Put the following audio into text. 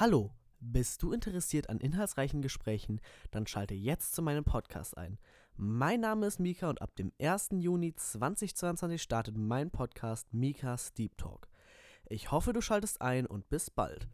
Hallo, bist du interessiert an inhaltsreichen Gesprächen? Dann schalte jetzt zu meinem Podcast ein. Mein Name ist Mika und ab dem 1. Juni 2022 startet mein Podcast Mikas Deep Talk. Ich hoffe, du schaltest ein und bis bald.